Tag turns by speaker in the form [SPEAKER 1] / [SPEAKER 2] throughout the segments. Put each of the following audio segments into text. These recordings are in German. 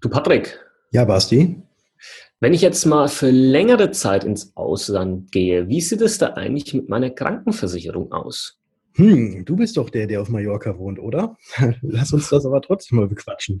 [SPEAKER 1] Du Patrick.
[SPEAKER 2] Ja, Basti.
[SPEAKER 1] Wenn ich jetzt mal für längere Zeit ins Ausland gehe, wie sieht es da eigentlich mit meiner Krankenversicherung aus?
[SPEAKER 2] Hm, du bist doch der, der auf Mallorca wohnt, oder? Lass uns das aber trotzdem mal bequatschen.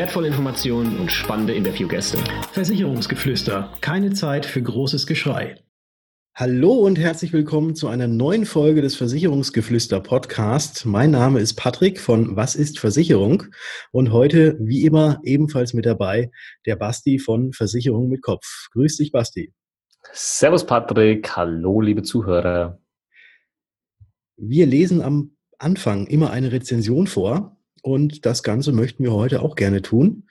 [SPEAKER 1] wertvolle Informationen und spannende Interviewgäste.
[SPEAKER 2] Versicherungsgeflüster. Keine Zeit für großes Geschrei. Hallo und herzlich willkommen zu einer neuen Folge des Versicherungsgeflüster Podcast. Mein Name ist Patrick von Was ist Versicherung? Und heute, wie immer, ebenfalls mit dabei der Basti von Versicherung mit Kopf. Grüß dich, Basti.
[SPEAKER 1] Servus, Patrick. Hallo, liebe Zuhörer.
[SPEAKER 2] Wir lesen am Anfang immer eine Rezension vor und das Ganze möchten wir heute auch gerne tun,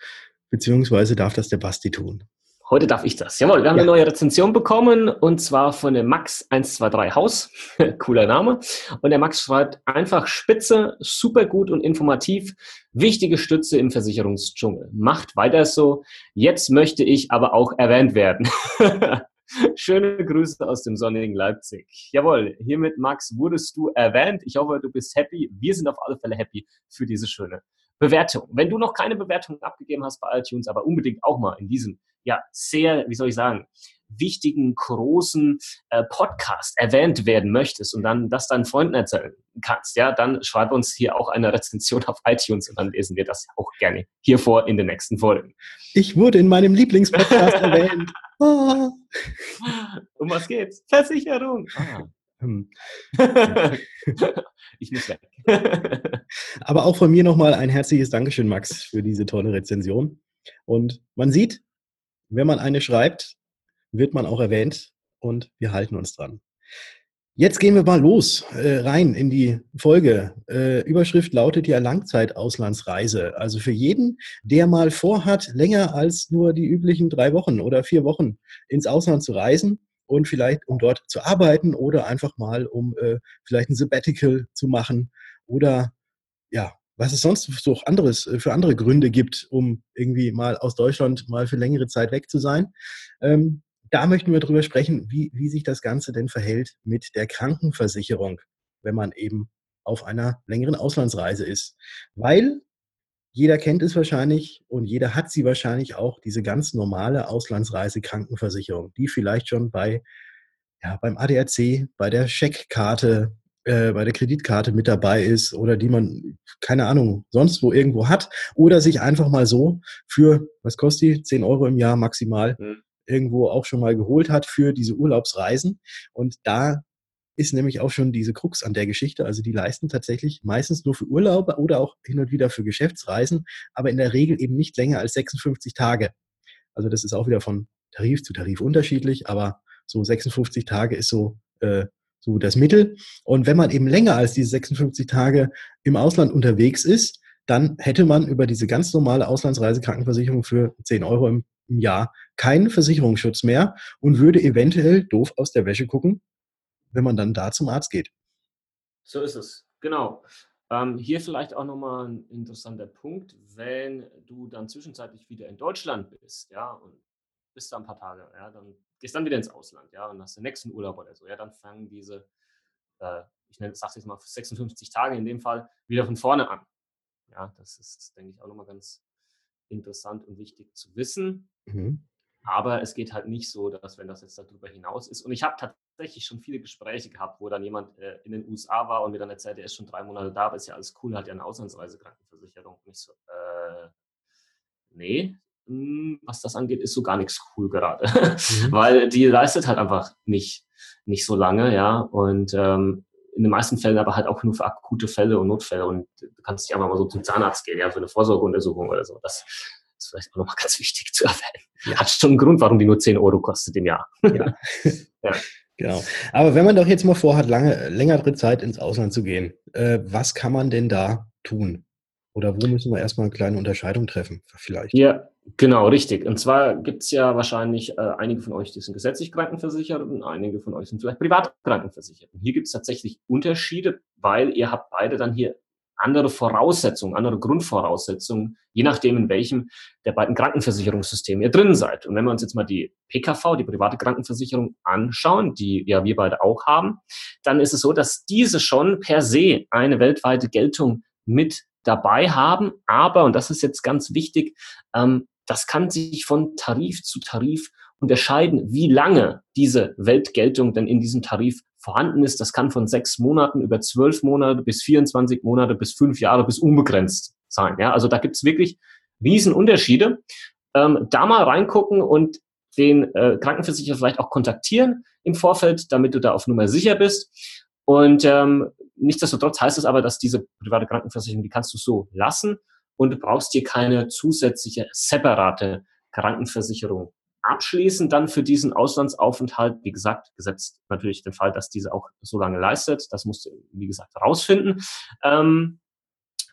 [SPEAKER 2] beziehungsweise darf das der Basti tun.
[SPEAKER 1] Heute darf ich das. Jawohl, wir haben ja. eine neue Rezension bekommen und zwar von dem Max123 Haus. Cooler Name. Und der Max schreibt einfach spitze, super gut und informativ. Wichtige Stütze im Versicherungsdschungel. Macht weiter so. Jetzt möchte ich aber auch erwähnt werden. Schöne Grüße aus dem sonnigen Leipzig. Jawohl, hiermit, Max, wurdest du erwähnt. Ich hoffe, du bist happy. Wir sind auf alle Fälle happy für diese schöne Bewertung. Wenn du noch keine Bewertung abgegeben hast bei iTunes, aber unbedingt auch mal in diesem, ja, sehr, wie soll ich sagen, wichtigen, großen äh, Podcast erwähnt werden möchtest und dann das deinen Freunden erzählen kannst, ja, dann schreib uns hier auch eine Rezension auf iTunes und dann lesen wir das auch gerne hier vor in den nächsten Folgen.
[SPEAKER 2] Ich wurde in meinem Lieblingspodcast erwähnt.
[SPEAKER 1] Ah. Um was geht's? Versicherung. Ah. Hm. ich muss weg.
[SPEAKER 2] Aber auch von mir nochmal ein herzliches Dankeschön, Max, für diese tolle Rezension. Und man sieht, wenn man eine schreibt, wird man auch erwähnt und wir halten uns dran. Jetzt gehen wir mal los, äh, rein in die Folge. Äh, Überschrift lautet ja Langzeitauslandsreise. Also für jeden, der mal vorhat, länger als nur die üblichen drei Wochen oder vier Wochen ins Ausland zu reisen und vielleicht um dort zu arbeiten oder einfach mal um äh, vielleicht ein Sabbatical zu machen oder ja, was es sonst so anderes äh, für andere Gründe gibt, um irgendwie mal aus Deutschland mal für längere Zeit weg zu sein. Ähm, da möchten wir drüber sprechen, wie, wie sich das Ganze denn verhält mit der Krankenversicherung, wenn man eben auf einer längeren Auslandsreise ist. Weil jeder kennt es wahrscheinlich und jeder hat sie wahrscheinlich auch, diese ganz normale Auslandsreise-Krankenversicherung, die vielleicht schon bei, ja, beim ADAC, bei der Scheckkarte, äh, bei der Kreditkarte mit dabei ist oder die man, keine Ahnung, sonst wo irgendwo hat oder sich einfach mal so für, was kostet die? 10 Euro im Jahr maximal. Mhm irgendwo auch schon mal geholt hat für diese Urlaubsreisen. Und da ist nämlich auch schon diese Krux an der Geschichte. Also die leisten tatsächlich meistens nur für Urlaube oder auch hin und wieder für Geschäftsreisen, aber in der Regel eben nicht länger als 56 Tage. Also das ist auch wieder von Tarif zu Tarif unterschiedlich, aber so 56 Tage ist so, äh, so das Mittel. Und wenn man eben länger als diese 56 Tage im Ausland unterwegs ist, dann hätte man über diese ganz normale Auslandsreisekrankenversicherung für 10 Euro im im Jahr keinen Versicherungsschutz mehr und würde eventuell doof aus der Wäsche gucken, wenn man dann da zum Arzt geht.
[SPEAKER 1] So ist es, genau. Ähm, hier vielleicht auch nochmal ein interessanter Punkt, wenn du dann zwischenzeitlich wieder in Deutschland bist, ja, und bist da ein paar Tage, ja, dann gehst dann wieder ins Ausland, ja, und hast den nächsten Urlaub oder so, ja, dann fangen diese, äh, ich nenne, sag's jetzt mal, 56 Tage in dem Fall wieder von vorne an. Ja, das ist, denke ich, auch nochmal ganz interessant und wichtig zu wissen. Mhm. Aber es geht halt nicht so, dass wenn das jetzt darüber hinaus ist. Und ich habe tatsächlich schon viele Gespräche gehabt, wo dann jemand äh, in den USA war und mir dann erzählt, er ist schon drei Monate da, aber ist ja alles cool, hat ja eine Auslandsreisekrankenversicherung. Und ich so, äh, nee, mh, hm, was das angeht, ist so gar nichts cool gerade. Mhm. Weil die leistet halt einfach nicht, nicht so lange, ja. Und ähm, in den meisten Fällen aber halt auch nur für akute Fälle und Notfälle. Und du kannst nicht einfach mal so zum Zahnarzt gehen, ja, für eine Vorsorgeuntersuchung oder so. Das ist vielleicht auch nochmal ganz wichtig zu erwähnen. Ja. Hat schon einen Grund, warum die nur 10 Euro kostet im Jahr. Ja.
[SPEAKER 2] ja. Genau. Aber wenn man doch jetzt mal vorhat, lange, längere Zeit ins Ausland zu gehen, äh, was kann man denn da tun? Oder wo müssen wir erstmal eine kleine Unterscheidung treffen, vielleicht?
[SPEAKER 1] Ja, Genau, richtig. Und zwar gibt es ja wahrscheinlich äh, einige von euch, die sind gesetzlich krankenversichert und einige von euch sind vielleicht privat krankenversichert. Und hier gibt es tatsächlich Unterschiede, weil ihr habt beide dann hier andere Voraussetzungen, andere Grundvoraussetzungen, je nachdem, in welchem der beiden Krankenversicherungssysteme ihr drin seid. Und wenn wir uns jetzt mal die PKV, die private Krankenversicherung, anschauen, die ja wir beide auch haben, dann ist es so, dass diese schon per se eine weltweite Geltung mit dabei haben. Aber, und das ist jetzt ganz wichtig, ähm, das kann sich von Tarif zu Tarif unterscheiden, wie lange diese Weltgeltung denn in diesem Tarif vorhanden ist. Das kann von sechs Monaten über zwölf Monate bis 24 Monate bis fünf Jahre bis unbegrenzt sein. Ja, also da gibt es wirklich Riesenunterschiede. Ähm, da mal reingucken und den äh, Krankenversicherer vielleicht auch kontaktieren im Vorfeld, damit du da auf Nummer sicher bist. Und ähm, nichtsdestotrotz heißt es aber, dass diese private Krankenversicherung, die kannst du so lassen und du brauchst dir keine zusätzliche separate Krankenversicherung abschließen dann für diesen Auslandsaufenthalt. Wie gesagt, gesetzt natürlich den Fall, dass diese auch so lange leistet. Das musst du, wie gesagt, rausfinden. Ähm,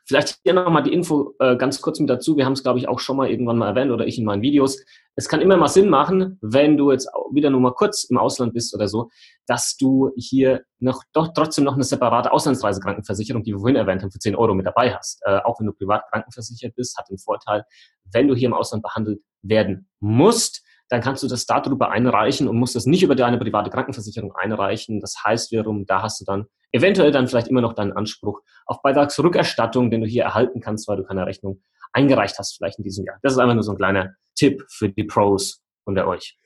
[SPEAKER 1] Vielleicht hier nochmal die Info äh, ganz kurz mit dazu. Wir haben es, glaube ich, auch schon mal irgendwann mal erwähnt oder ich in meinen Videos. Es kann immer mal Sinn machen, wenn du jetzt wieder nur mal kurz im Ausland bist oder so, dass du hier noch doch trotzdem noch eine separate Auslandsreisekrankenversicherung, die wir vorhin erwähnt haben, für 10 Euro mit dabei hast. Äh, auch wenn du privat krankenversichert bist, hat den Vorteil, wenn du hier im Ausland behandelt werden musst, dann kannst du das darüber einreichen und musst das nicht über deine private Krankenversicherung einreichen. Das heißt wiederum, da hast du dann eventuell dann vielleicht immer noch deinen Anspruch auf Beitragsrückerstattung, den du hier erhalten kannst, weil du keine Rechnung eingereicht hast, vielleicht in diesem Jahr. Das ist einfach nur so ein kleiner Tipp für die Pros unter euch.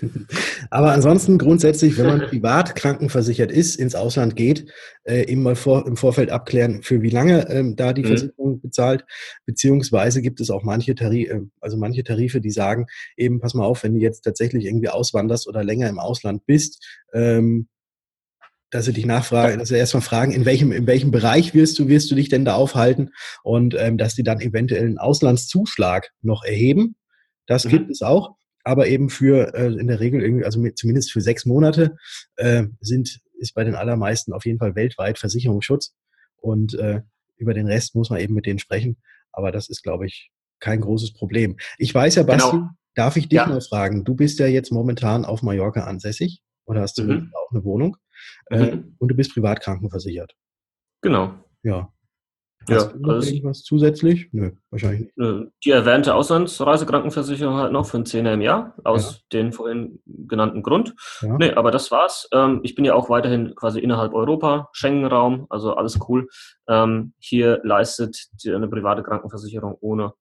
[SPEAKER 2] Aber ansonsten grundsätzlich, wenn man privat krankenversichert ist, ins Ausland geht, äh, eben mal vor, im Vorfeld abklären, für wie lange ähm, da die mhm. Versicherung bezahlt, beziehungsweise gibt es auch manche Tarife, äh, also manche Tarife, die sagen, eben pass mal auf, wenn du jetzt tatsächlich irgendwie auswanderst oder länger im Ausland bist, ähm, dass sie dich nachfragen, dass sie erstmal fragen, in welchem, in welchem Bereich wirst du, wirst du dich denn da aufhalten und ähm, dass die dann eventuell einen Auslandszuschlag noch erheben. Das mhm. gibt es auch aber eben für äh, in der Regel irgendwie, also mit, zumindest für sechs Monate äh, sind ist bei den allermeisten auf jeden Fall weltweit Versicherungsschutz und äh, über den Rest muss man eben mit denen sprechen. Aber das ist, glaube ich, kein großes Problem. Ich weiß ja, Basti, genau. darf ich dich ja. mal fragen? Du bist ja jetzt momentan auf Mallorca ansässig oder hast du mhm. auch eine Wohnung äh, mhm. und du bist privat krankenversichert.
[SPEAKER 1] Genau.
[SPEAKER 2] Ja. Ja, also irgendwas zusätzlich? Nö, wahrscheinlich
[SPEAKER 1] nicht. Die erwähnte Auslandsreisekrankenversicherung halt noch für ein Zehner im Jahr, aus ja. den vorhin genannten Grund. Ja. Nee, aber das war's. Ähm, ich bin ja auch weiterhin quasi innerhalb Europa, Schengen-Raum, also alles cool. Ähm, hier leistet eine private Krankenversicherung ohne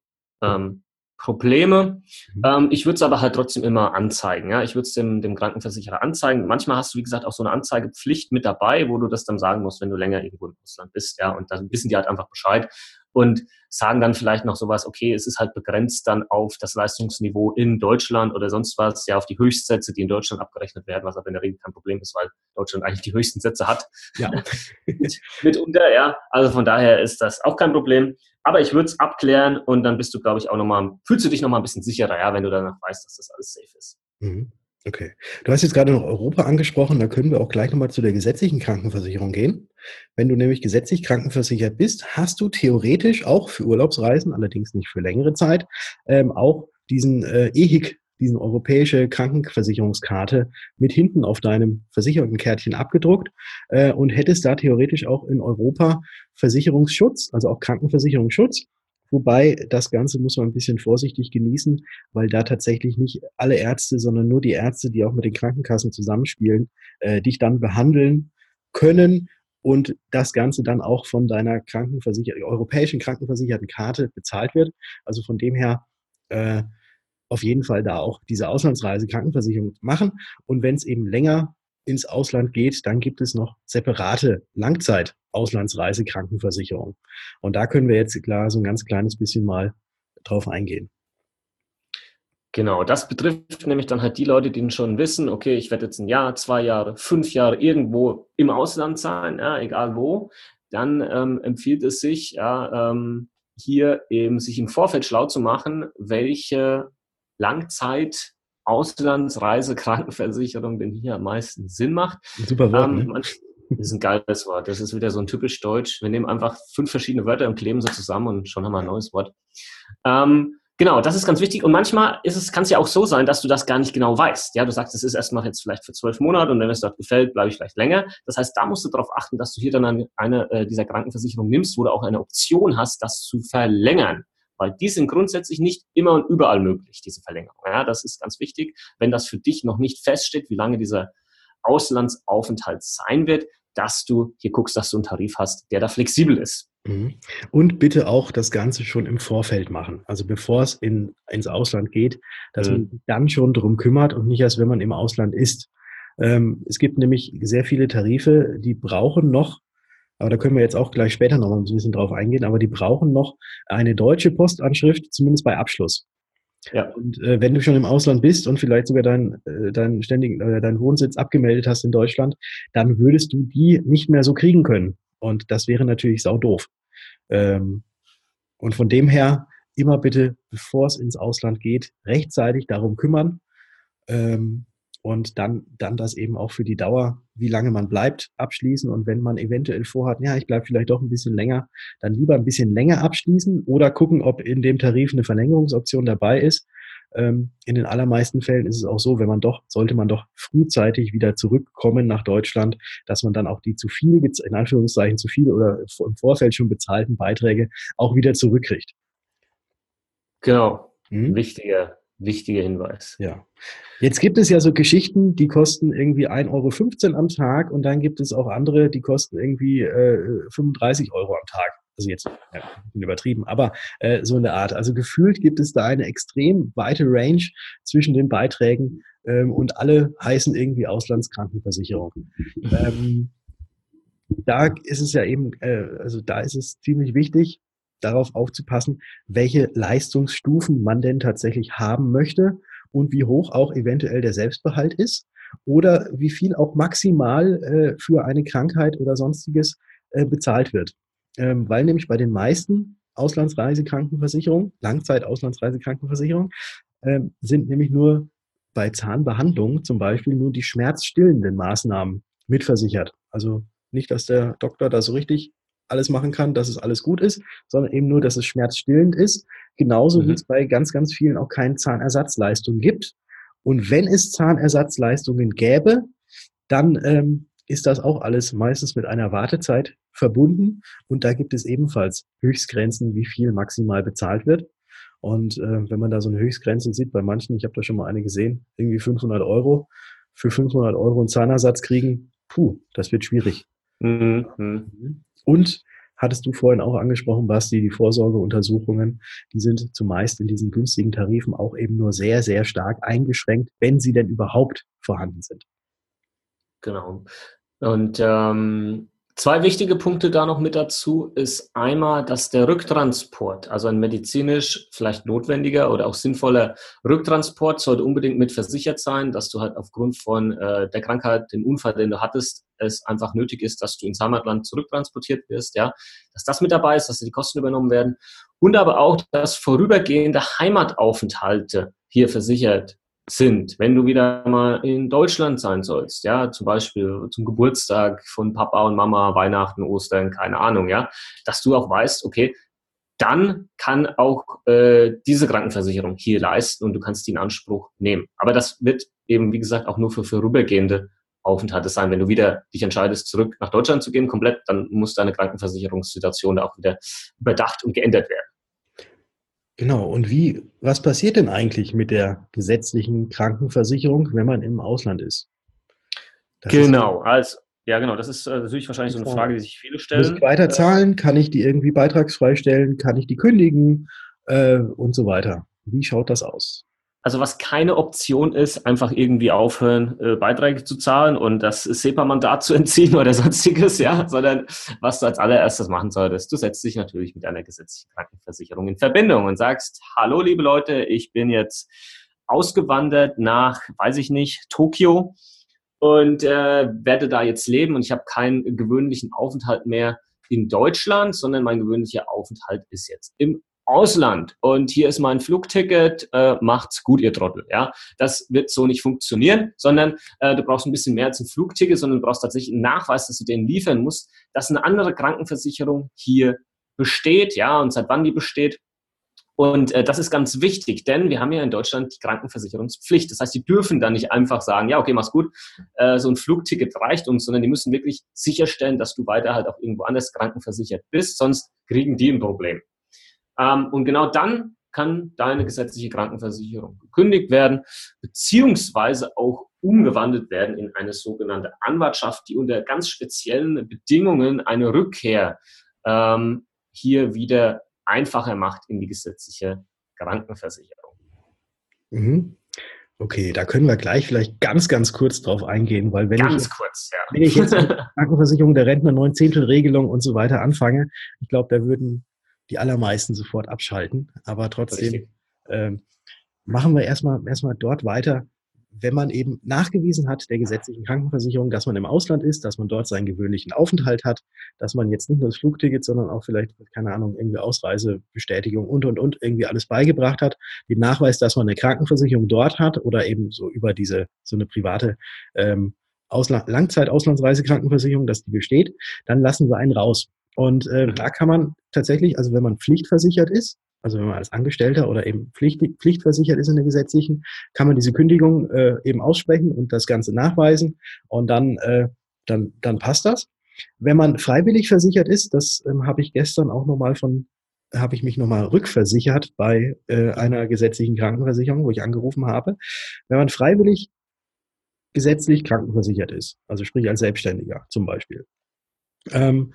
[SPEAKER 1] ähm, Probleme. Mhm. Ähm, ich würde es aber halt trotzdem immer anzeigen. Ja? Ich würde es dem, dem Krankenversicherer anzeigen. Manchmal hast du, wie gesagt, auch so eine Anzeigepflicht mit dabei, wo du das dann sagen musst, wenn du länger irgendwo im Ausland bist. Ja? Und dann wissen die halt einfach Bescheid und sagen dann vielleicht noch sowas, okay, es ist halt begrenzt dann auf das Leistungsniveau in Deutschland oder sonst was, ja, auf die Höchstsätze, die in Deutschland abgerechnet werden, was aber in der Regel kein Problem ist, weil Deutschland eigentlich die höchsten Sätze hat. Ja. Mitunter, ja. Also von daher ist das auch kein Problem. Aber ich würde es abklären und dann bist du, glaube ich, auch nochmal, fühlst du dich nochmal ein bisschen sicherer, ja, wenn du danach weißt, dass das alles safe ist.
[SPEAKER 2] Mhm. Okay. Du hast jetzt gerade noch Europa angesprochen, da können wir auch gleich nochmal zu der gesetzlichen Krankenversicherung gehen. Wenn du nämlich gesetzlich krankenversichert bist, hast du theoretisch auch für Urlaubsreisen, allerdings nicht für längere Zeit, ähm, auch diesen äh, EHIC, diesen europäische Krankenversicherungskarte mit hinten auf deinem Versichertenkärtchen abgedruckt äh, und hättest da theoretisch auch in Europa Versicherungsschutz, also auch Krankenversicherungsschutz. Wobei das Ganze muss man ein bisschen vorsichtig genießen, weil da tatsächlich nicht alle Ärzte, sondern nur die Ärzte, die auch mit den Krankenkassen zusammenspielen, äh, dich dann behandeln können und das Ganze dann auch von deiner Krankenversicher europäischen Krankenversicherten Karte bezahlt wird. Also von dem her äh, auf jeden Fall da auch diese Auslandsreise Krankenversicherung machen. Und wenn es eben länger ins Ausland geht, dann gibt es noch separate Langzeit-Auslandsreisekrankenversicherung. Und da können wir jetzt klar so ein ganz kleines bisschen mal drauf eingehen.
[SPEAKER 1] Genau, das betrifft nämlich dann halt die Leute, die schon wissen, okay, ich werde jetzt ein Jahr, zwei Jahre, fünf Jahre irgendwo im Ausland sein, ja, egal wo, dann ähm, empfiehlt es sich, ja, ähm, hier eben sich im Vorfeld schlau zu machen, welche Langzeit Auslandsreise, Krankenversicherung denn hier am meisten Sinn macht.
[SPEAKER 2] Super Wort, ähm, ne?
[SPEAKER 1] Das ist ein geiles Wort. Das ist wieder so ein typisch Deutsch. Wir nehmen einfach fünf verschiedene Wörter und kleben sie zusammen und schon haben wir ein neues Wort. Ähm, Genau, das ist ganz wichtig. Und manchmal ist es, kann es ja auch so sein, dass du das gar nicht genau weißt. Ja, du sagst, es ist erstmal jetzt vielleicht für zwölf Monate und wenn es dort gefällt, bleibe ich vielleicht länger. Das heißt, da musst du darauf achten, dass du hier dann eine, eine äh, dieser Krankenversicherung nimmst, wo du auch eine Option hast, das zu verlängern. Weil die sind grundsätzlich nicht immer und überall möglich, diese Verlängerung. Ja, das ist ganz wichtig. Wenn das für dich noch nicht feststeht, wie lange dieser Auslandsaufenthalt sein wird, dass du hier guckst, dass du einen Tarif hast, der da flexibel ist.
[SPEAKER 2] Mhm. Und bitte auch das Ganze schon im Vorfeld machen. Also bevor es in, ins Ausland geht, dass mhm. man dann schon drum kümmert und nicht erst, wenn man im Ausland ist. Ähm, es gibt nämlich sehr viele Tarife, die brauchen noch, aber da können wir jetzt auch gleich später noch mal ein bisschen drauf eingehen, aber die brauchen noch eine deutsche Postanschrift, zumindest bei Abschluss. Ja. Und äh, wenn du schon im Ausland bist und vielleicht sogar deinen äh, dein ständigen äh, deinen Wohnsitz abgemeldet hast in Deutschland, dann würdest du die nicht mehr so kriegen können. Und das wäre natürlich sau doof. Ähm, und von dem her immer bitte, bevor es ins Ausland geht, rechtzeitig darum kümmern. Ähm, und dann, dann das eben auch für die Dauer, wie lange man bleibt, abschließen. Und wenn man eventuell vorhat, ja, ich bleibe vielleicht doch ein bisschen länger, dann lieber ein bisschen länger abschließen oder gucken, ob in dem Tarif eine Verlängerungsoption dabei ist. Ähm, in den allermeisten Fällen ist es auch so, wenn man doch, sollte man doch frühzeitig wieder zurückkommen nach Deutschland, dass man dann auch die zu viel, in Anführungszeichen zu viel oder im Vorfeld schon bezahlten Beiträge auch wieder zurückkriegt.
[SPEAKER 1] Genau. Hm? Wichtiger, wichtiger Hinweis.
[SPEAKER 2] Ja. Jetzt gibt es ja so Geschichten, die kosten irgendwie 1,15 Euro am Tag und dann gibt es auch andere, die kosten irgendwie äh, 35 Euro am Tag. Also jetzt ja, übertrieben, aber äh, so eine Art. Also gefühlt gibt es da eine extrem weite Range zwischen den Beiträgen ähm, und alle heißen irgendwie Auslandskrankenversicherung. Ähm, da ist es ja eben, äh, also da ist es ziemlich wichtig, darauf aufzupassen, welche Leistungsstufen man denn tatsächlich haben möchte und wie hoch auch eventuell der Selbstbehalt ist oder wie viel auch maximal äh, für eine Krankheit oder sonstiges äh, bezahlt wird. Ähm, weil nämlich bei den meisten Auslandsreisekrankenversicherungen, Langzeit-Auslandsreisekrankenversicherungen, ähm, sind nämlich nur bei Zahnbehandlungen zum Beispiel nur die schmerzstillenden Maßnahmen mitversichert. Also nicht, dass der Doktor da so richtig alles machen kann, dass es alles gut ist, sondern eben nur, dass es schmerzstillend ist. Genauso mhm. wie es bei ganz, ganz vielen auch keine Zahnersatzleistungen gibt. Und wenn es Zahnersatzleistungen gäbe, dann ähm, ist das auch alles meistens mit einer Wartezeit verbunden. Und da gibt es ebenfalls Höchstgrenzen, wie viel maximal bezahlt wird. Und äh, wenn man da so eine Höchstgrenze sieht, bei manchen, ich habe da schon mal eine gesehen, irgendwie 500 Euro, für 500 Euro einen Zahnersatz kriegen, puh, das wird schwierig. Mhm. Und hattest du vorhin auch angesprochen, Basti, die Vorsorgeuntersuchungen, die sind zumeist in diesen günstigen Tarifen auch eben nur sehr, sehr stark eingeschränkt, wenn sie denn überhaupt vorhanden sind.
[SPEAKER 1] Genau. Und ähm, Zwei wichtige Punkte da noch mit dazu ist einmal, dass der Rücktransport, also ein medizinisch vielleicht notwendiger oder auch sinnvoller Rücktransport, sollte unbedingt mit versichert sein, dass du halt aufgrund von äh, der Krankheit, dem Unfall, den du hattest, es einfach nötig ist, dass du ins Heimatland zurücktransportiert wirst, ja, dass das mit dabei ist, dass die Kosten übernommen werden. Und aber auch, dass vorübergehende Heimataufenthalte hier versichert sind, wenn du wieder mal in Deutschland sein sollst, ja, zum Beispiel zum Geburtstag von Papa und Mama, Weihnachten, Ostern, keine Ahnung, ja, dass du auch weißt, okay, dann kann auch äh, diese Krankenversicherung hier leisten und du kannst die in Anspruch nehmen. Aber das wird eben, wie gesagt, auch nur für vorübergehende Aufenthalte sein. Wenn du wieder dich entscheidest, zurück nach Deutschland zu gehen, komplett, dann muss deine Krankenversicherungssituation auch wieder überdacht und geändert werden.
[SPEAKER 2] Genau. Und wie, was passiert denn eigentlich mit der gesetzlichen Krankenversicherung, wenn man im Ausland ist?
[SPEAKER 1] Das genau. Ist, also, ja, genau. Das ist äh, natürlich wahrscheinlich so eine Frage, die sich viele stellen.
[SPEAKER 2] Muss ich weiterzahlen? Kann ich die irgendwie beitragsfrei stellen? Kann ich die kündigen? Äh, und so weiter. Wie schaut das aus?
[SPEAKER 1] Also was keine Option ist, einfach irgendwie aufhören, äh, Beiträge zu zahlen und das SEPA-Mandat zu entziehen oder sonstiges, ja, sondern was du als allererstes machen solltest, du setzt dich natürlich mit einer gesetzlichen Krankenversicherung in Verbindung und sagst, hallo liebe Leute, ich bin jetzt ausgewandert nach, weiß ich nicht, Tokio und äh, werde da jetzt leben und ich habe keinen gewöhnlichen Aufenthalt mehr in Deutschland, sondern mein gewöhnlicher Aufenthalt ist jetzt im Ausland und hier ist mein Flugticket, äh, macht's gut, ihr Trottel. Ja, das wird so nicht funktionieren, sondern äh, du brauchst ein bisschen mehr als ein Flugticket, sondern du brauchst tatsächlich einen Nachweis, dass du den liefern musst, dass eine andere Krankenversicherung hier besteht, ja, und seit wann die besteht. Und äh, das ist ganz wichtig, denn wir haben ja in Deutschland die Krankenversicherungspflicht. Das heißt, die dürfen dann nicht einfach sagen, ja, okay, mach's gut, äh, so ein Flugticket reicht uns, sondern die müssen wirklich sicherstellen, dass du weiter halt auch irgendwo anders krankenversichert bist, sonst kriegen die ein Problem. Ähm, und genau dann kann deine gesetzliche Krankenversicherung gekündigt werden, beziehungsweise auch umgewandelt werden in eine sogenannte Anwartschaft, die unter ganz speziellen Bedingungen eine Rückkehr ähm, hier wieder einfacher macht in die gesetzliche Krankenversicherung.
[SPEAKER 2] Mhm. Okay, da können wir gleich vielleicht ganz, ganz kurz drauf eingehen, weil wenn
[SPEAKER 1] ganz
[SPEAKER 2] ich,
[SPEAKER 1] kurz, ja.
[SPEAKER 2] wenn ich jetzt mit Krankenversicherung der Rentner, Neunzehntelregelung und so weiter anfange, ich glaube, da würden die allermeisten sofort abschalten. Aber trotzdem ähm, machen wir erstmal erstmal dort weiter, wenn man eben nachgewiesen hat der gesetzlichen Krankenversicherung, dass man im Ausland ist, dass man dort seinen gewöhnlichen Aufenthalt hat, dass man jetzt nicht nur das Flugticket, sondern auch vielleicht, keine Ahnung, irgendwie Ausreisebestätigung und, und, und irgendwie alles beigebracht hat, den Nachweis, dass man eine Krankenversicherung dort hat oder eben so über diese, so eine private ähm, Ausla Langzeit-Auslandsreisekrankenversicherung, dass die besteht, dann lassen sie einen raus. Und äh, mhm. da kann man tatsächlich, also wenn man pflichtversichert ist, also wenn man als Angestellter oder eben Pflicht, pflichtversichert ist in der gesetzlichen, kann man diese Kündigung äh, eben aussprechen und das Ganze nachweisen und dann, äh, dann, dann passt das. Wenn man freiwillig versichert ist, das ähm, habe ich gestern auch nochmal von, habe ich mich nochmal rückversichert bei äh, einer gesetzlichen Krankenversicherung, wo ich angerufen habe. Wenn man freiwillig gesetzlich krankenversichert ist, also sprich als Selbstständiger zum Beispiel, ähm,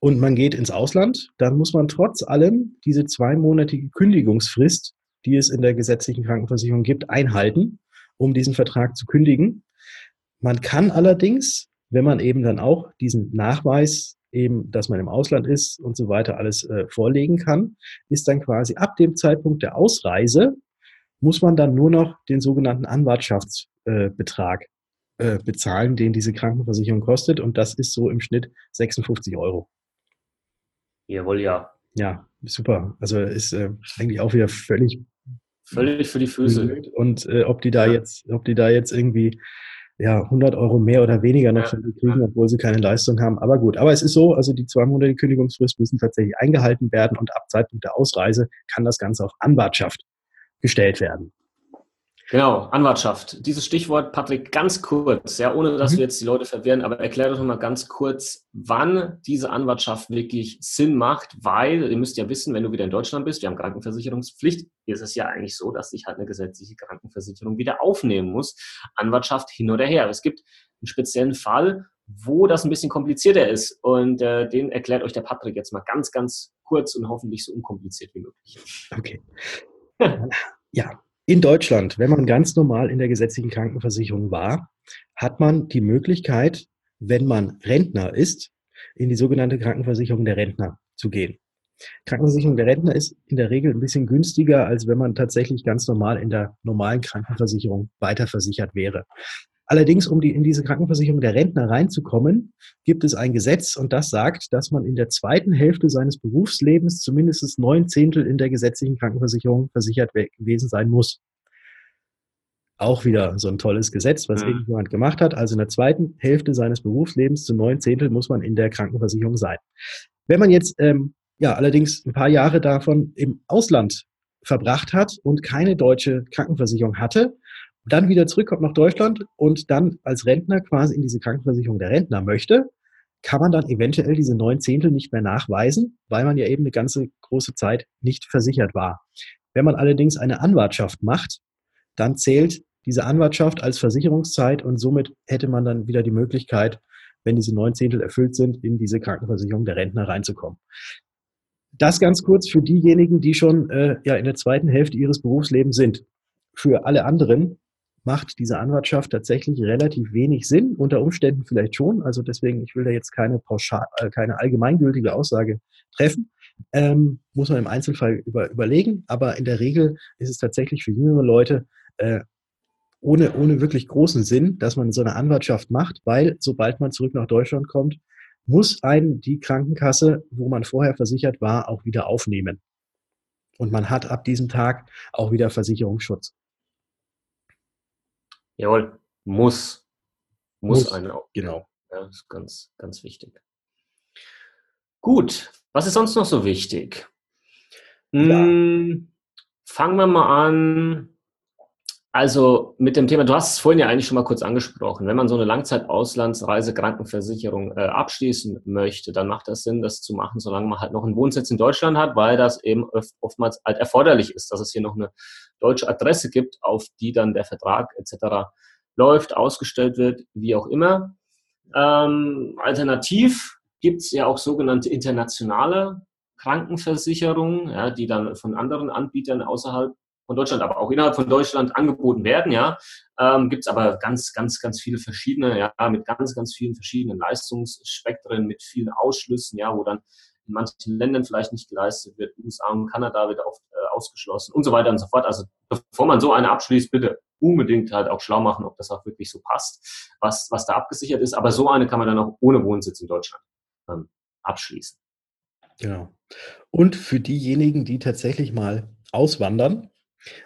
[SPEAKER 2] und man geht ins Ausland, dann muss man trotz allem diese zweimonatige Kündigungsfrist, die es in der gesetzlichen Krankenversicherung gibt, einhalten, um diesen Vertrag zu kündigen. Man kann allerdings, wenn man eben dann auch diesen Nachweis eben, dass man im Ausland ist und so weiter alles äh, vorlegen kann, ist dann quasi ab dem Zeitpunkt der Ausreise muss man dann nur noch den sogenannten Anwartschaftsbetrag äh, äh, bezahlen, den diese Krankenversicherung kostet. Und das ist so im Schnitt 56 Euro.
[SPEAKER 1] Jawohl, ja.
[SPEAKER 2] Ja, super. Also ist äh, eigentlich auch wieder völlig
[SPEAKER 1] völlig für die Füße.
[SPEAKER 2] Und äh, ob die da ja. jetzt, ob die da jetzt irgendwie ja 100 Euro mehr oder weniger noch ja. kriegen, obwohl sie keine Leistung haben. Aber gut. Aber es ist so, also die zwei Monate Kündigungsfrist müssen tatsächlich eingehalten werden und ab Zeitpunkt der Ausreise kann das Ganze auf Anwartschaft gestellt werden.
[SPEAKER 1] Genau, Anwartschaft. Dieses Stichwort, Patrick, ganz kurz, ja, ohne dass mhm. wir jetzt die Leute verwirren, aber erklär doch mal ganz kurz, wann diese Anwartschaft wirklich Sinn macht, weil ihr müsst ja wissen, wenn du wieder in Deutschland bist, wir haben Krankenversicherungspflicht, ist es ja eigentlich so, dass sich halt eine gesetzliche Krankenversicherung wieder aufnehmen muss. Anwartschaft hin oder her. Es gibt einen speziellen Fall, wo das ein bisschen komplizierter ist und äh, den erklärt euch der Patrick jetzt mal ganz, ganz kurz und hoffentlich so unkompliziert wie möglich.
[SPEAKER 2] Okay. ja, in Deutschland, wenn man ganz normal in der gesetzlichen Krankenversicherung war, hat man die Möglichkeit, wenn man Rentner ist, in die sogenannte Krankenversicherung der Rentner zu gehen. Krankenversicherung der Rentner ist in der Regel ein bisschen günstiger, als wenn man tatsächlich ganz normal in der normalen Krankenversicherung weiterversichert wäre. Allerdings, um die, in diese Krankenversicherung der Rentner reinzukommen, gibt es ein Gesetz und das sagt, dass man in der zweiten Hälfte seines Berufslebens zumindest neun Zehntel in der gesetzlichen Krankenversicherung versichert gewesen sein muss. Auch wieder so ein tolles Gesetz, was ja. irgendjemand gemacht hat. Also in der zweiten Hälfte seines Berufslebens zu neun Zehntel muss man in der Krankenversicherung sein. Wenn man jetzt ähm, ja allerdings ein paar Jahre davon im Ausland verbracht hat und keine deutsche Krankenversicherung hatte, dann wieder zurückkommt nach Deutschland und dann als Rentner quasi in diese Krankenversicherung der Rentner möchte, kann man dann eventuell diese neun Zehntel nicht mehr nachweisen, weil man ja eben eine ganze große Zeit nicht versichert war. Wenn man allerdings eine Anwartschaft macht, dann zählt diese Anwartschaft als Versicherungszeit und somit hätte man dann wieder die Möglichkeit, wenn diese neun Zehntel erfüllt sind, in diese Krankenversicherung der Rentner reinzukommen. Das ganz kurz für diejenigen, die schon äh, ja in der zweiten Hälfte ihres Berufslebens sind. Für alle anderen macht diese Anwartschaft tatsächlich relativ wenig Sinn, unter Umständen vielleicht schon. Also deswegen, ich will da jetzt keine pauschal, äh, keine allgemeingültige Aussage treffen. Ähm, muss man im Einzelfall über, überlegen, aber in der Regel ist es tatsächlich für jüngere Leute äh, ohne, ohne wirklich großen Sinn, dass man so eine Anwartschaft macht, weil sobald man zurück nach Deutschland kommt, muss einen die Krankenkasse, wo man vorher versichert war, auch wieder aufnehmen. Und man hat ab diesem Tag auch wieder Versicherungsschutz.
[SPEAKER 1] Jawohl, muss. Muss, muss einen
[SPEAKER 2] auch. Genau.
[SPEAKER 1] Ja, das ist ganz, ganz wichtig. Gut, was ist sonst noch so wichtig?
[SPEAKER 2] Ja. Hm.
[SPEAKER 1] fangen wir mal an. Also mit dem Thema, du hast es vorhin ja eigentlich schon mal kurz angesprochen. Wenn man so eine Langzeitauslandsreisekrankenversicherung äh, abschließen möchte, dann macht das Sinn, das zu machen, solange man halt noch einen Wohnsitz in Deutschland hat, weil das eben oftmals halt erforderlich ist, dass es hier noch eine deutsche Adresse gibt, auf die dann der Vertrag etc. läuft, ausgestellt wird, wie auch immer. Ähm, alternativ gibt es ja auch sogenannte internationale Krankenversicherungen, ja, die dann von anderen Anbietern außerhalb von Deutschland, aber auch innerhalb von Deutschland angeboten werden, ja. Ähm, Gibt es aber ganz, ganz, ganz viele verschiedene, ja, mit ganz, ganz vielen verschiedenen Leistungsspektren, mit vielen Ausschlüssen, ja, wo dann in manchen Ländern vielleicht nicht geleistet wird, USA und Kanada wird oft äh, ausgeschlossen und so weiter und so fort. Also bevor man so eine abschließt, bitte unbedingt halt auch schlau machen, ob das auch wirklich so passt, was, was da abgesichert ist. Aber so eine kann man dann auch ohne Wohnsitz in Deutschland ähm, abschließen.
[SPEAKER 2] Genau. Und für diejenigen, die tatsächlich mal auswandern,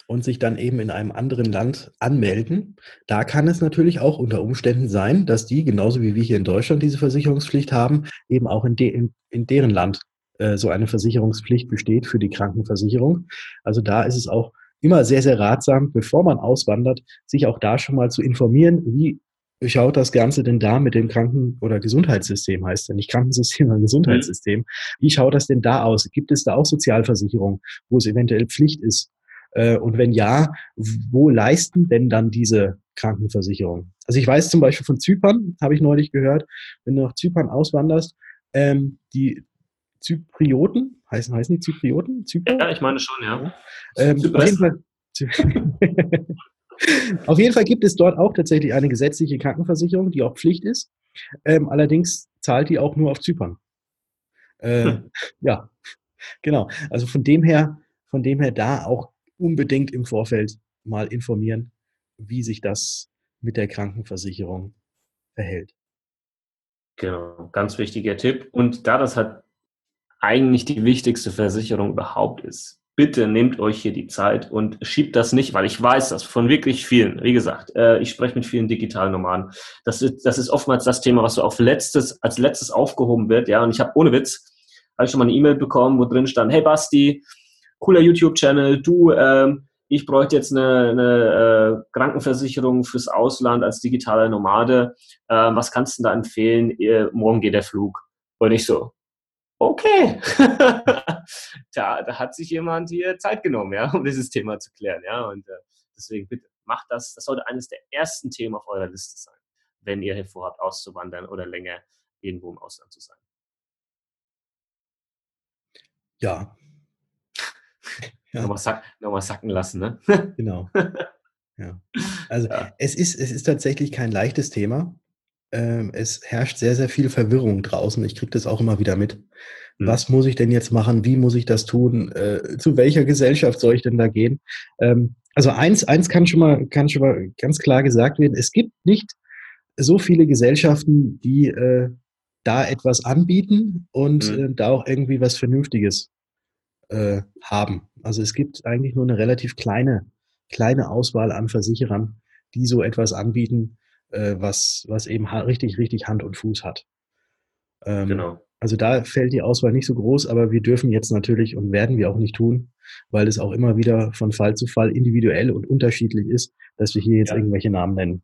[SPEAKER 2] und sich dann eben in einem anderen Land anmelden. Da kann es natürlich auch unter Umständen sein, dass die, genauso wie wir hier in Deutschland diese Versicherungspflicht haben, eben auch in, de in, in deren Land äh, so eine Versicherungspflicht besteht für die Krankenversicherung. Also da ist es auch immer sehr, sehr ratsam, bevor man auswandert, sich auch da schon mal zu informieren, wie schaut das Ganze denn da mit dem Kranken- oder Gesundheitssystem, heißt ja nicht Krankensystem, sondern Gesundheitssystem. Wie schaut das denn da aus? Gibt es da auch Sozialversicherung, wo es eventuell Pflicht ist, äh, und wenn ja, wo leisten denn dann diese Krankenversicherungen? Also ich weiß zum Beispiel von Zypern, habe ich neulich gehört, wenn du nach Zypern auswanderst, ähm, die Zyprioten, heißen, heißen die Zyprioten?
[SPEAKER 1] Zypern? Ja, ich meine schon, ja.
[SPEAKER 2] Ähm, auf, jeden Fall, auf jeden Fall gibt es dort auch tatsächlich eine gesetzliche Krankenversicherung, die auch Pflicht ist. Ähm, allerdings zahlt die auch nur auf Zypern. Äh, hm. Ja, genau. Also von dem her, von dem her da auch unbedingt im Vorfeld mal informieren, wie sich das mit der Krankenversicherung verhält.
[SPEAKER 1] Genau, ganz wichtiger Tipp. Und da das halt eigentlich die wichtigste Versicherung überhaupt ist, bitte nehmt euch hier die Zeit und schiebt das nicht, weil ich weiß das von wirklich vielen. Wie gesagt, äh, ich spreche mit vielen digitalen Nomaden. Das ist, das ist oftmals das Thema, was so auf letztes, als letztes aufgehoben wird. Ja, und ich habe ohne Witz, habe ich schon mal eine E-Mail bekommen, wo drin stand, hey Basti, cooler YouTube-Channel, du, ähm, ich bräuchte jetzt eine, eine äh, Krankenversicherung fürs Ausland als digitaler Nomade. Ähm, was kannst du da empfehlen? Ihr, morgen geht der Flug. Und ich so, okay. da, da hat sich jemand hier Zeit genommen, ja, um dieses Thema zu klären. Ja, und äh, deswegen bitte macht das. Das sollte eines der ersten Themen auf eurer Liste sein, wenn ihr hier vorhabt, auszuwandern oder länger irgendwo im Ausland zu sein.
[SPEAKER 2] Ja,
[SPEAKER 1] ja. nochmal, sack, nochmal sacken lassen, ne?
[SPEAKER 2] genau. Ja. Also ja. Es, ist, es ist tatsächlich kein leichtes Thema. Ähm, es herrscht sehr, sehr viel Verwirrung draußen. Ich kriege das auch immer wieder mit. Mhm. Was muss ich denn jetzt machen? Wie muss ich das tun? Äh, zu welcher Gesellschaft soll ich denn da gehen? Ähm, also eins, eins kann schon mal, kann schon mal ganz klar gesagt werden. Es gibt nicht so viele Gesellschaften, die äh, da etwas anbieten und mhm. äh, da auch irgendwie was Vernünftiges äh, haben. Also es gibt eigentlich nur eine relativ kleine, kleine Auswahl an Versicherern, die so etwas anbieten, äh, was, was eben richtig, richtig Hand und Fuß hat. Ähm, genau. Also da fällt die Auswahl nicht so groß, aber wir dürfen jetzt natürlich und werden wir auch nicht tun, weil es auch immer wieder von Fall zu Fall individuell und unterschiedlich ist, dass wir hier jetzt ja. irgendwelche Namen nennen.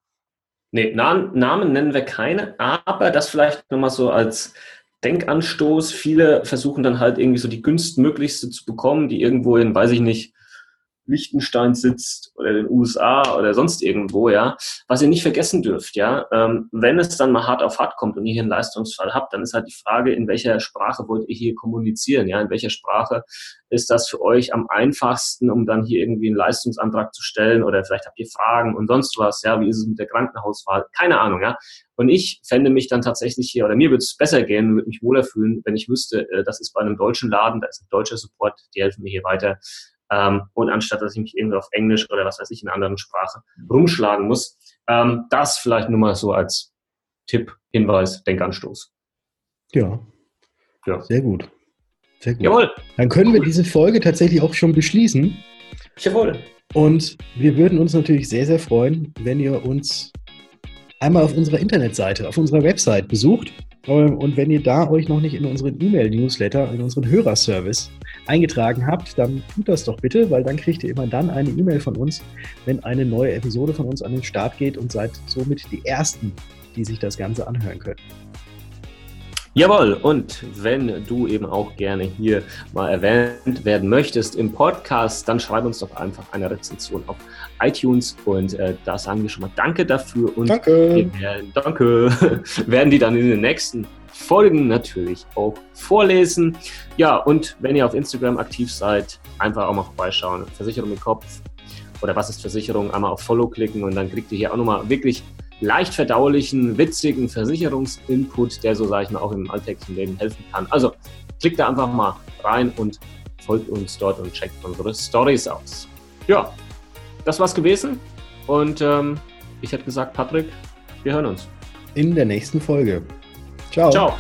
[SPEAKER 1] Nee, Namen, Namen nennen wir keine, aber das vielleicht nochmal so als Denkanstoß. Viele versuchen dann halt irgendwie so die günstigmöglichste zu bekommen, die irgendwo in, weiß ich nicht, Liechtenstein sitzt oder den USA oder sonst irgendwo, ja. Was ihr nicht vergessen dürft, ja, ähm, wenn es dann mal hart auf hart kommt und ihr hier einen Leistungsfall habt, dann ist halt die Frage, in welcher Sprache wollt ihr hier kommunizieren, ja, in welcher Sprache ist das für euch am einfachsten, um dann hier irgendwie einen Leistungsantrag zu stellen oder vielleicht habt ihr Fragen und sonst was, ja, wie ist es mit der Krankenhauswahl, keine Ahnung, ja. Und ich fände mich dann tatsächlich hier, oder mir würde es besser gehen, würde mich wohler fühlen, wenn ich wüsste, äh, das ist bei einem deutschen Laden, da ist ein deutscher Support, die helfen mir hier weiter ähm, und anstatt dass ich mich irgendwie auf Englisch oder was weiß ich in einer anderen Sprache rumschlagen muss. Ähm, das vielleicht nur mal so als Tipp, Hinweis, Denkanstoß.
[SPEAKER 2] Ja. ja. Sehr gut. Sehr gut. Jawohl. Dann können wir diese Folge tatsächlich auch schon beschließen.
[SPEAKER 1] Jawohl.
[SPEAKER 2] Und wir würden uns natürlich sehr, sehr freuen, wenn ihr uns einmal auf unserer Internetseite, auf unserer Website besucht und wenn ihr da euch noch nicht in unseren E-Mail-Newsletter, in unseren Hörerservice eingetragen habt, dann tut das doch bitte, weil dann kriegt ihr immer dann eine E-Mail von uns, wenn eine neue Episode von uns an den Start geht und seid somit die Ersten, die sich das Ganze anhören können.
[SPEAKER 1] Jawohl, und wenn du eben auch gerne hier mal erwähnt werden möchtest im Podcast, dann schreib uns doch einfach eine Rezension auf iTunes und äh, da sagen wir schon mal Danke dafür und
[SPEAKER 2] danke.
[SPEAKER 1] Wir werden, danke, werden die dann in den nächsten Folgen natürlich auch vorlesen. Ja, und wenn ihr auf Instagram aktiv seid, einfach auch mal vorbeischauen. Versicherung mit Kopf oder was ist Versicherung, einmal auf Follow klicken und dann kriegt ihr hier auch nochmal wirklich leicht verdaulichen, witzigen Versicherungsinput, der so, sage ich mal, auch im alltäglichen Leben helfen kann. Also klickt da einfach mal rein und folgt uns dort und checkt unsere Stories aus. Ja, das war's gewesen. Und ähm, ich hätte gesagt, Patrick, wir hören uns.
[SPEAKER 2] In der nächsten Folge. Ciao. Ciao.